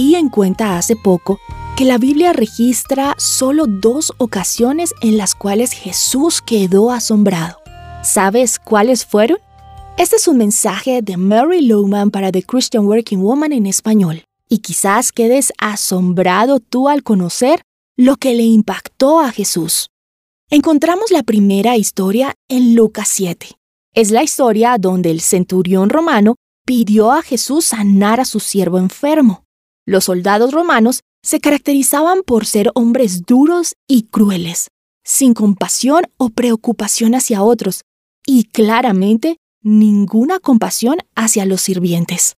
En cuenta hace poco que la Biblia registra solo dos ocasiones en las cuales Jesús quedó asombrado. ¿Sabes cuáles fueron? Este es un mensaje de Mary Lowman para The Christian Working Woman en español. Y quizás quedes asombrado tú al conocer lo que le impactó a Jesús. Encontramos la primera historia en Lucas 7. Es la historia donde el centurión romano pidió a Jesús sanar a su siervo enfermo. Los soldados romanos se caracterizaban por ser hombres duros y crueles, sin compasión o preocupación hacia otros, y claramente ninguna compasión hacia los sirvientes.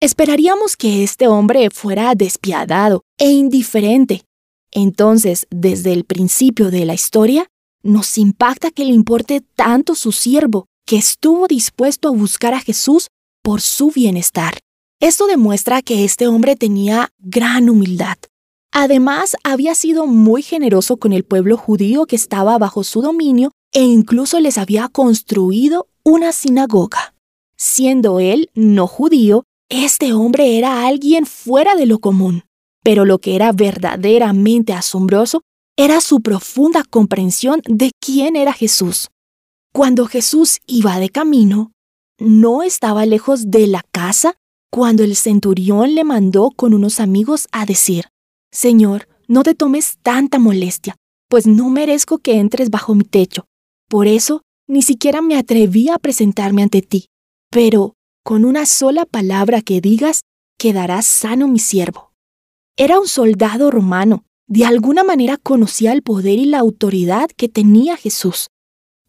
Esperaríamos que este hombre fuera despiadado e indiferente. Entonces, desde el principio de la historia, nos impacta que le importe tanto su siervo, que estuvo dispuesto a buscar a Jesús por su bienestar. Esto demuestra que este hombre tenía gran humildad. Además, había sido muy generoso con el pueblo judío que estaba bajo su dominio e incluso les había construido una sinagoga. Siendo él no judío, este hombre era alguien fuera de lo común. Pero lo que era verdaderamente asombroso era su profunda comprensión de quién era Jesús. Cuando Jesús iba de camino, no estaba lejos de la casa cuando el centurión le mandó con unos amigos a decir, Señor, no te tomes tanta molestia, pues no merezco que entres bajo mi techo. Por eso, ni siquiera me atreví a presentarme ante ti. Pero, con una sola palabra que digas, quedará sano mi siervo. Era un soldado romano. De alguna manera conocía el poder y la autoridad que tenía Jesús.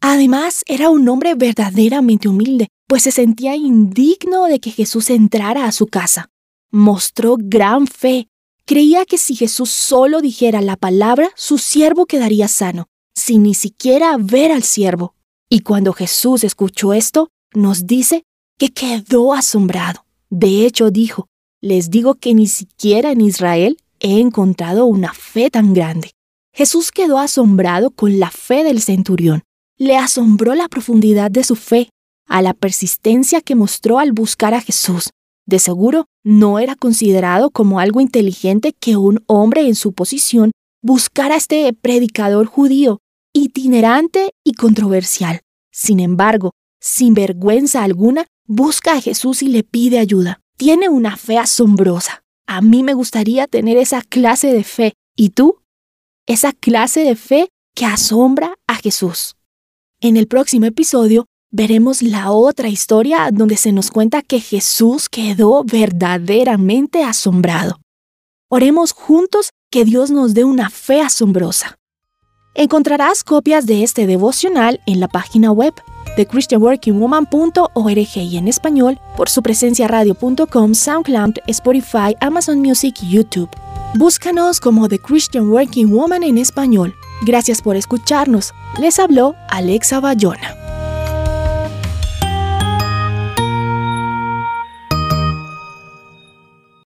Además, era un hombre verdaderamente humilde, pues se sentía indigno de que Jesús entrara a su casa. Mostró gran fe Creía que si Jesús solo dijera la palabra, su siervo quedaría sano, sin ni siquiera ver al siervo. Y cuando Jesús escuchó esto, nos dice que quedó asombrado. De hecho, dijo, les digo que ni siquiera en Israel he encontrado una fe tan grande. Jesús quedó asombrado con la fe del centurión. Le asombró la profundidad de su fe, a la persistencia que mostró al buscar a Jesús, de seguro, no era considerado como algo inteligente que un hombre en su posición buscara a este predicador judío, itinerante y controversial. Sin embargo, sin vergüenza alguna, busca a Jesús y le pide ayuda. Tiene una fe asombrosa. A mí me gustaría tener esa clase de fe. ¿Y tú? Esa clase de fe que asombra a Jesús. En el próximo episodio veremos la otra historia donde se nos cuenta que Jesús quedó verdaderamente asombrado. Oremos juntos que Dios nos dé una fe asombrosa. Encontrarás copias de este devocional en la página web de christianworkingwoman.org y en español por su presencia radio.com, SoundCloud, Spotify, Amazon Music y YouTube. Búscanos como The Christian Working Woman en español. Gracias por escucharnos. Les habló Alexa Bayona.